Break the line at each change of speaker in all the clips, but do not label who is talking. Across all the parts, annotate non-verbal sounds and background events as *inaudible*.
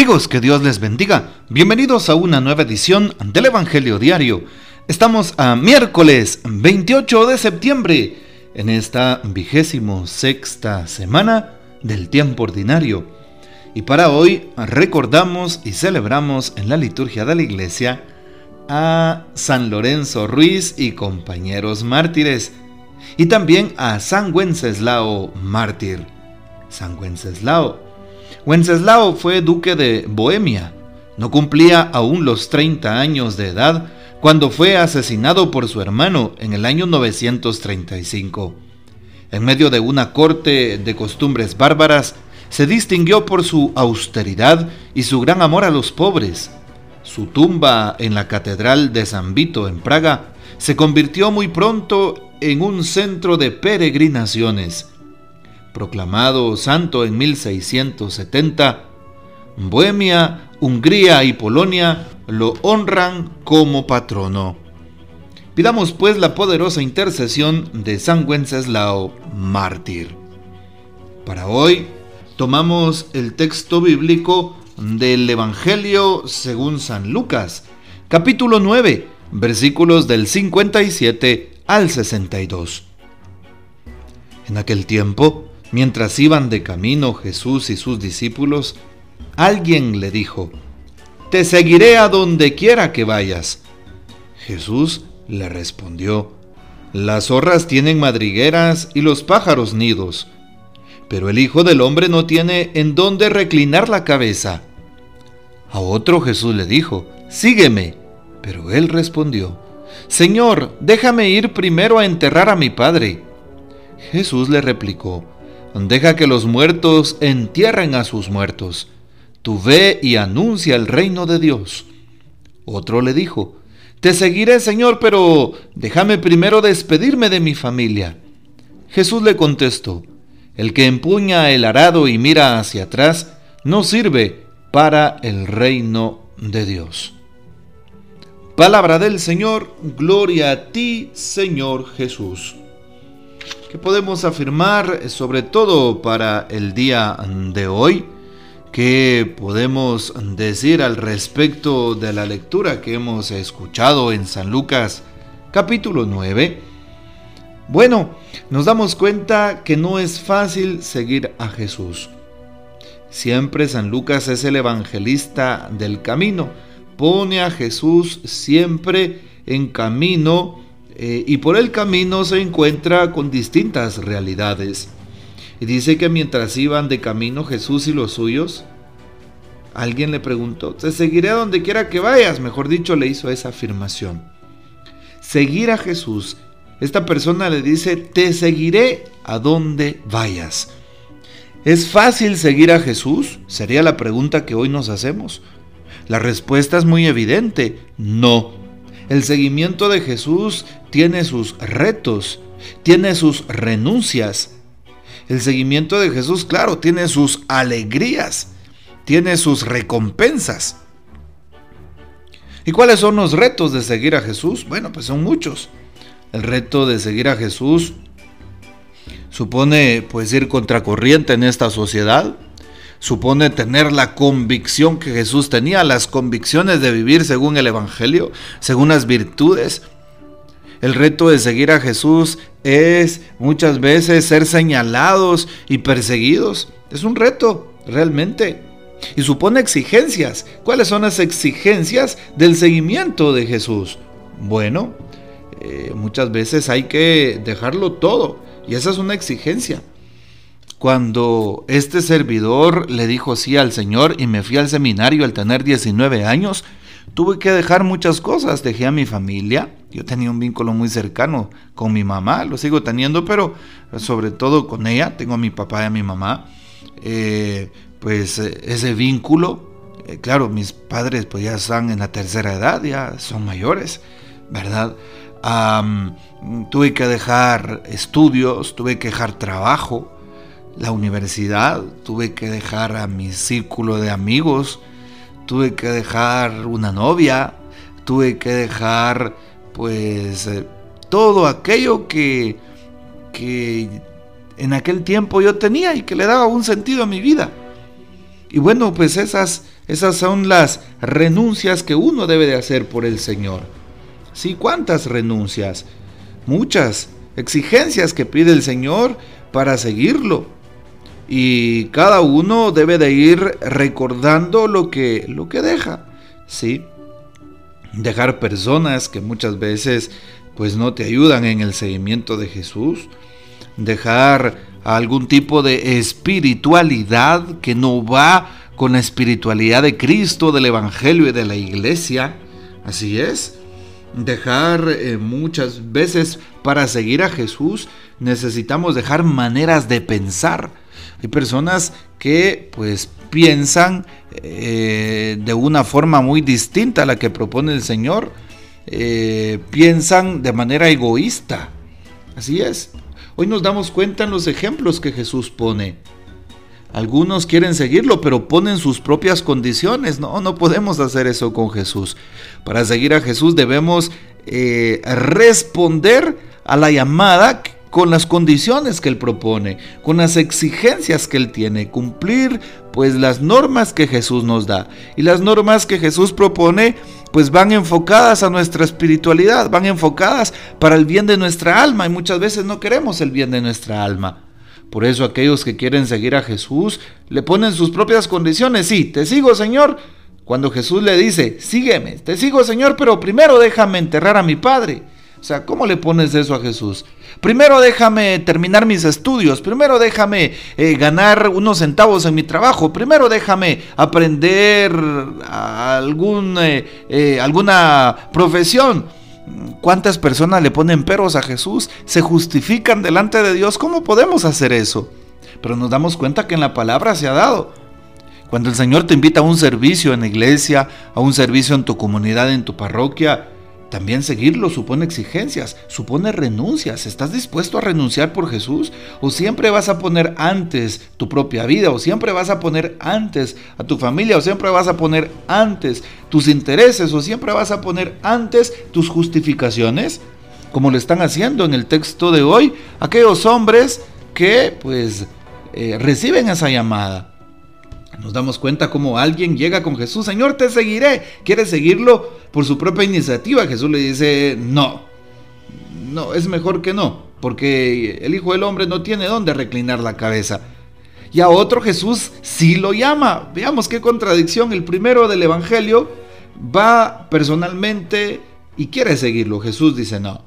Amigos, que Dios les bendiga. Bienvenidos a una nueva edición del Evangelio Diario. Estamos a miércoles 28 de septiembre, en esta vigésimo sexta semana del tiempo ordinario. Y para hoy recordamos y celebramos en la liturgia de la iglesia a San Lorenzo Ruiz y compañeros mártires, y también a San Wenceslao mártir. San Wenceslao Wenceslao fue duque de Bohemia. No cumplía aún los 30 años de edad cuando fue asesinado por su hermano en el año 935. En medio de una corte de costumbres bárbaras, se distinguió por su austeridad y su gran amor a los pobres. Su tumba en la Catedral de San Vito en Praga se convirtió muy pronto en un centro de peregrinaciones proclamado santo en 1670, Bohemia, Hungría y Polonia lo honran como patrono. Pidamos pues la poderosa intercesión de San Wenceslao, mártir. Para hoy tomamos el texto bíblico del Evangelio según San Lucas, capítulo 9, versículos del 57 al 62. En aquel tiempo, Mientras iban de camino Jesús y sus discípulos, alguien le dijo, Te seguiré a donde quiera que vayas. Jesús le respondió, Las zorras tienen madrigueras y los pájaros nidos, pero el Hijo del Hombre no tiene en dónde reclinar la cabeza. A otro Jesús le dijo, Sígueme. Pero él respondió, Señor, déjame ir primero a enterrar a mi Padre. Jesús le replicó, Deja que los muertos entierren a sus muertos. Tú ve y anuncia el reino de Dios. Otro le dijo, Te seguiré, Señor, pero déjame primero despedirme de mi familia. Jesús le contestó, El que empuña el arado y mira hacia atrás, no sirve para el reino de Dios. Palabra del Señor, gloria a ti, Señor Jesús. ¿Qué podemos afirmar sobre todo para el día de hoy? ¿Qué podemos decir al respecto de la lectura que hemos escuchado en San Lucas capítulo 9? Bueno, nos damos cuenta que no es fácil seguir a Jesús. Siempre San Lucas es el evangelista del camino. Pone a Jesús siempre en camino eh, y por el camino se encuentra con distintas realidades. Y dice que mientras iban de camino Jesús y los suyos, alguien le preguntó, te seguiré a donde quiera que vayas, mejor dicho, le hizo esa afirmación. Seguir a Jesús, esta persona le dice, te seguiré a donde vayas. ¿Es fácil seguir a Jesús? Sería la pregunta que hoy nos hacemos. La respuesta es muy evidente, no. El seguimiento de Jesús tiene sus retos, tiene sus renuncias. El seguimiento de Jesús, claro, tiene sus alegrías, tiene sus recompensas. ¿Y cuáles son los retos de seguir a Jesús? Bueno, pues son muchos. El reto de seguir a Jesús supone pues ir contracorriente en esta sociedad, supone tener la convicción que Jesús tenía, las convicciones de vivir según el Evangelio, según las virtudes. El reto de seguir a Jesús es muchas veces ser señalados y perseguidos. Es un reto, realmente. Y supone exigencias. ¿Cuáles son las exigencias del seguimiento de Jesús? Bueno, eh, muchas veces hay que dejarlo todo. Y esa es una exigencia cuando este servidor le dijo sí al Señor y me fui al seminario al tener 19 años, tuve que dejar muchas cosas. Dejé a mi familia. Yo tenía un vínculo muy cercano con mi mamá, lo sigo teniendo, pero sobre todo con ella. Tengo a mi papá y a mi mamá. Eh, pues eh, ese vínculo, eh, claro, mis padres pues ya están en la tercera edad, ya son mayores, ¿verdad? tuve que dejar estudios, tuve que dejar trabajo la universidad, tuve que dejar a mi círculo de amigos, tuve que dejar una novia, tuve que dejar pues eh, todo aquello que, que en aquel tiempo yo tenía y que le daba un sentido a mi vida. Y bueno, pues esas, Esas son las renuncias que uno debe de hacer por el Señor. Sí, ¿cuántas renuncias? Muchas exigencias que pide el Señor para seguirlo. Y cada uno debe de ir recordando lo que, lo que deja. ¿Sí? Dejar personas que muchas veces pues no te ayudan en el seguimiento de Jesús. Dejar algún tipo de espiritualidad que no va con la espiritualidad de Cristo, del Evangelio y de la iglesia. Así es. Dejar eh, muchas veces para seguir a Jesús necesitamos dejar maneras de pensar. Hay personas que pues piensan eh, de una forma muy distinta a la que propone el Señor. Eh, piensan de manera egoísta. Así es. Hoy nos damos cuenta en los ejemplos que Jesús pone. Algunos quieren seguirlo, pero ponen sus propias condiciones. No, no podemos hacer eso con Jesús. Para seguir a Jesús debemos eh, responder a la llamada con las condiciones que Él propone, con las exigencias que Él tiene, cumplir pues las normas que Jesús nos da. Y las normas que Jesús propone pues van enfocadas a nuestra espiritualidad, van enfocadas para el bien de nuestra alma y muchas veces no queremos el bien de nuestra alma. Por eso aquellos que quieren seguir a Jesús le ponen sus propias condiciones. Sí, te sigo Señor. Cuando Jesús le dice, sígueme, te sigo Señor, pero primero déjame enterrar a mi Padre. O sea, ¿cómo le pones eso a Jesús? Primero déjame terminar mis estudios, primero déjame eh, ganar unos centavos en mi trabajo, primero déjame aprender eh, eh, alguna profesión. ¿Cuántas personas le ponen peros a Jesús? ¿Se justifican delante de Dios? ¿Cómo podemos hacer eso? Pero nos damos cuenta que en la palabra se ha dado. Cuando el Señor te invita a un servicio en la iglesia, a un servicio en tu comunidad, en tu parroquia, también seguirlo supone exigencias, supone renuncias. ¿Estás dispuesto a renunciar por Jesús? ¿O siempre vas a poner antes tu propia vida? ¿O siempre vas a poner antes a tu familia? ¿O siempre vas a poner antes tus intereses? ¿O siempre vas a poner antes tus justificaciones? Como lo están haciendo en el texto de hoy aquellos hombres que pues eh, reciben esa llamada. Nos damos cuenta como alguien llega con Jesús, Señor, te seguiré. Quiere seguirlo por su propia iniciativa. Jesús le dice, no, no, es mejor que no, porque el Hijo del Hombre no tiene dónde reclinar la cabeza. Y a otro Jesús sí lo llama. Veamos qué contradicción. El primero del Evangelio va personalmente y quiere seguirlo. Jesús dice no.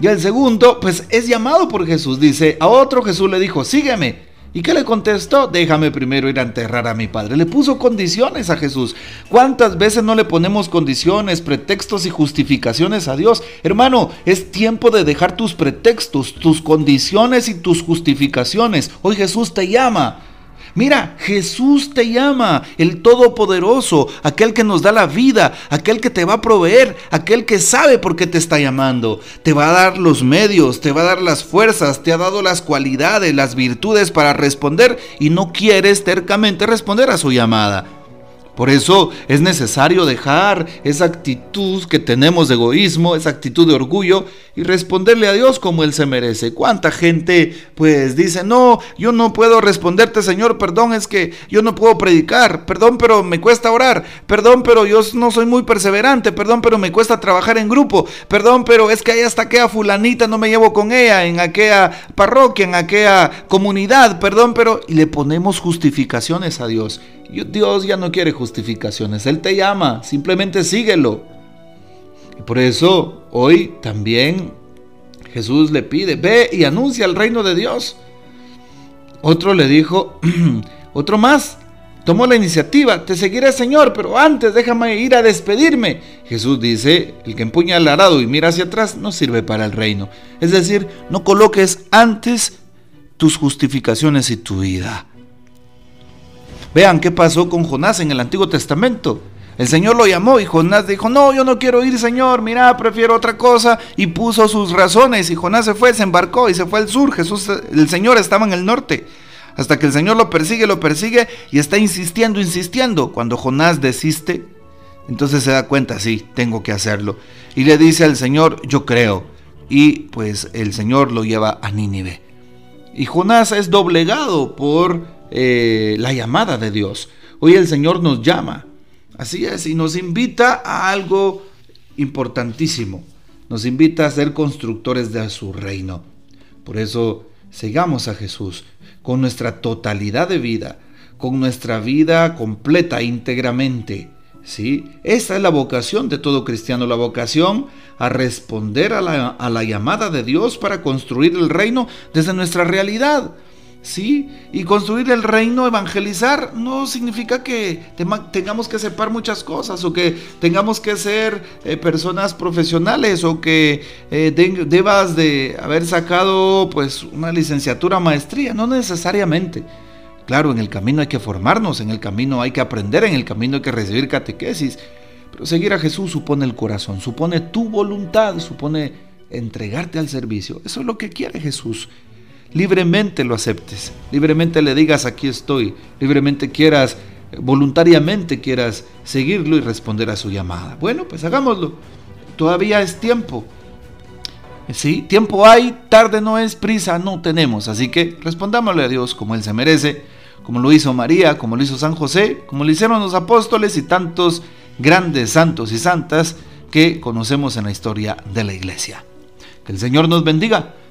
Y el segundo, pues es llamado por Jesús. Dice, a otro Jesús le dijo, sígueme. ¿Y qué le contestó? Déjame primero ir a enterrar a mi padre. Le puso condiciones a Jesús. ¿Cuántas veces no le ponemos condiciones, pretextos y justificaciones a Dios? Hermano, es tiempo de dejar tus pretextos, tus condiciones y tus justificaciones. Hoy Jesús te llama. Mira, Jesús te llama, el Todopoderoso, aquel que nos da la vida, aquel que te va a proveer, aquel que sabe por qué te está llamando. Te va a dar los medios, te va a dar las fuerzas, te ha dado las cualidades, las virtudes para responder y no quieres tercamente responder a su llamada. Por eso es necesario dejar esa actitud que tenemos de egoísmo, esa actitud de orgullo y responderle a Dios como Él se merece. ¿Cuánta gente pues dice, no, yo no puedo responderte Señor, perdón, es que yo no puedo predicar, perdón, pero me cuesta orar, perdón, pero yo no soy muy perseverante, perdón, pero me cuesta trabajar en grupo, perdón, pero es que ahí hasta aquella fulanita no me llevo con ella, en aquella parroquia, en aquella comunidad, perdón, pero... Y le ponemos justificaciones a Dios. Dios ya no quiere justificaciones, Él te llama, simplemente síguelo. Y por eso hoy también Jesús le pide, ve y anuncia el reino de Dios. Otro le dijo, *clears throat* otro más, tomó la iniciativa, te seguiré Señor, pero antes déjame ir a despedirme. Jesús dice, el que empuña el arado y mira hacia atrás no sirve para el reino. Es decir, no coloques antes tus justificaciones y tu vida. Vean qué pasó con Jonás en el Antiguo Testamento. El Señor lo llamó y Jonás dijo, no, yo no quiero ir, Señor, mira, prefiero otra cosa. Y puso sus razones y Jonás se fue, se embarcó y se fue al sur. Jesús, el Señor estaba en el norte. Hasta que el Señor lo persigue, lo persigue y está insistiendo, insistiendo. Cuando Jonás desiste, entonces se da cuenta, sí, tengo que hacerlo. Y le dice al Señor, yo creo. Y pues el Señor lo lleva a Nínive. Y Jonás es doblegado por eh, la llamada de Dios. Hoy el Señor nos llama. Así es, y nos invita a algo importantísimo. Nos invita a ser constructores de su reino. Por eso, sigamos a Jesús con nuestra totalidad de vida, con nuestra vida completa, íntegramente. ¿sí? Esa es la vocación de todo cristiano, la vocación a responder a la, a la llamada de Dios para construir el reino desde nuestra realidad. ¿Sí? Y construir el reino, evangelizar, no significa que tengamos que separar muchas cosas o que tengamos que ser eh, personas profesionales o que eh, debas de haber sacado pues una licenciatura, maestría, no necesariamente. Claro, en el camino hay que formarnos, en el camino hay que aprender, en el camino hay que recibir catequesis, pero seguir a Jesús supone el corazón, supone tu voluntad, supone entregarte al servicio. Eso es lo que quiere Jesús libremente lo aceptes, libremente le digas aquí estoy, libremente quieras, voluntariamente quieras seguirlo y responder a su llamada. Bueno, pues hagámoslo. Todavía es tiempo. Sí, tiempo hay, tarde no es, prisa no tenemos. Así que respondámosle a Dios como Él se merece, como lo hizo María, como lo hizo San José, como lo hicieron los apóstoles y tantos grandes santos y santas que conocemos en la historia de la iglesia. Que el Señor nos bendiga